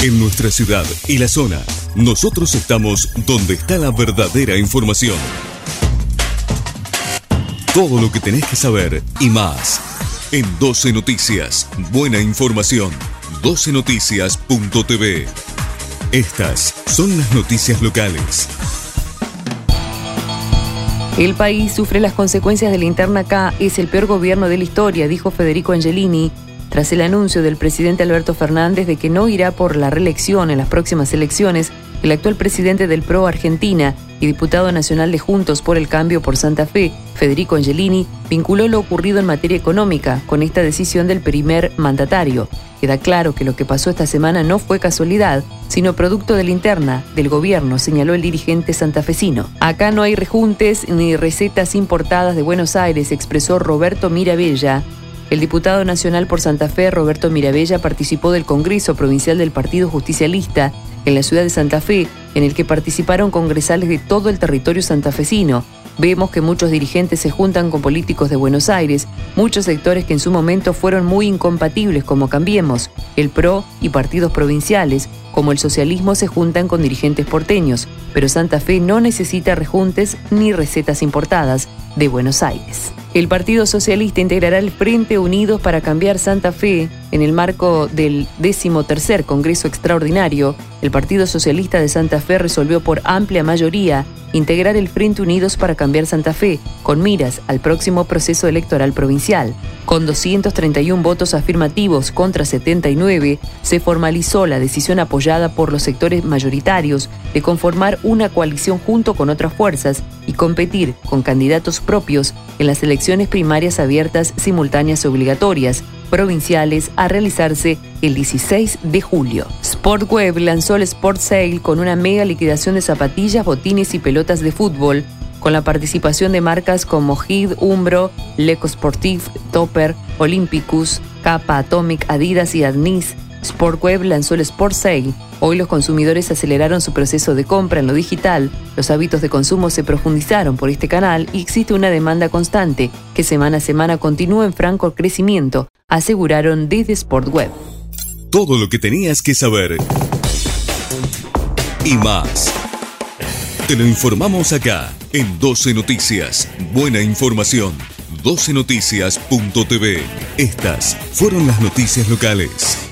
En nuestra ciudad y la zona, nosotros estamos donde está la verdadera información. Todo lo que tenés que saber y más. En 12 Noticias, buena información. 12noticias.tv. Estas son las noticias locales. El país sufre las consecuencias de la interna K. Es el peor gobierno de la historia, dijo Federico Angelini, tras el anuncio del presidente Alberto Fernández de que no irá por la reelección en las próximas elecciones. El actual presidente del PRO Argentina y diputado nacional de Juntos por el Cambio por Santa Fe, Federico Angelini, vinculó lo ocurrido en materia económica con esta decisión del primer mandatario. Queda claro que lo que pasó esta semana no fue casualidad, sino producto de la interna del gobierno, señaló el dirigente santafesino. Acá no hay rejuntes ni recetas importadas de Buenos Aires, expresó Roberto Mirabella. El diputado nacional por Santa Fe, Roberto Mirabella, participó del Congreso Provincial del Partido Justicialista en la ciudad de Santa Fe, en el que participaron congresales de todo el territorio santafesino. Vemos que muchos dirigentes se juntan con políticos de Buenos Aires, muchos sectores que en su momento fueron muy incompatibles como Cambiemos, el PRO y partidos provinciales, como el socialismo se juntan con dirigentes porteños, pero Santa Fe no necesita rejuntes ni recetas importadas de Buenos Aires. El Partido Socialista integrará el Frente Unidos para cambiar Santa Fe en el marco del decimotercer Congreso Extraordinario. El Partido Socialista de Santa Fe resolvió por amplia mayoría integrar el Frente Unidos para cambiar Santa Fe, con miras al próximo proceso electoral provincial. Con 231 votos afirmativos contra 79, se formalizó la decisión apoyada por los sectores mayoritarios de conformar una coalición junto con otras fuerzas y competir con candidatos propios en las elecciones primarias abiertas, simultáneas obligatorias, provinciales a realizarse el 16 de julio. Sportweb lanzó el Sport Sale con una mega liquidación de zapatillas, botines y pelotas de fútbol, con la participación de marcas como Hid, Umbro, Leco Sportif, Topper, Olympicus, Kappa, Atomic, Adidas y Adnis. Sportweb lanzó el Sport Sale. Hoy los consumidores aceleraron su proceso de compra en lo digital, los hábitos de consumo se profundizaron por este canal y existe una demanda constante que semana a semana continúa en franco crecimiento, aseguraron desde Sportweb. Todo lo que tenías que saber y más. Te lo informamos acá en 12 Noticias. Buena información. 12noticias.tv. Estas fueron las noticias locales.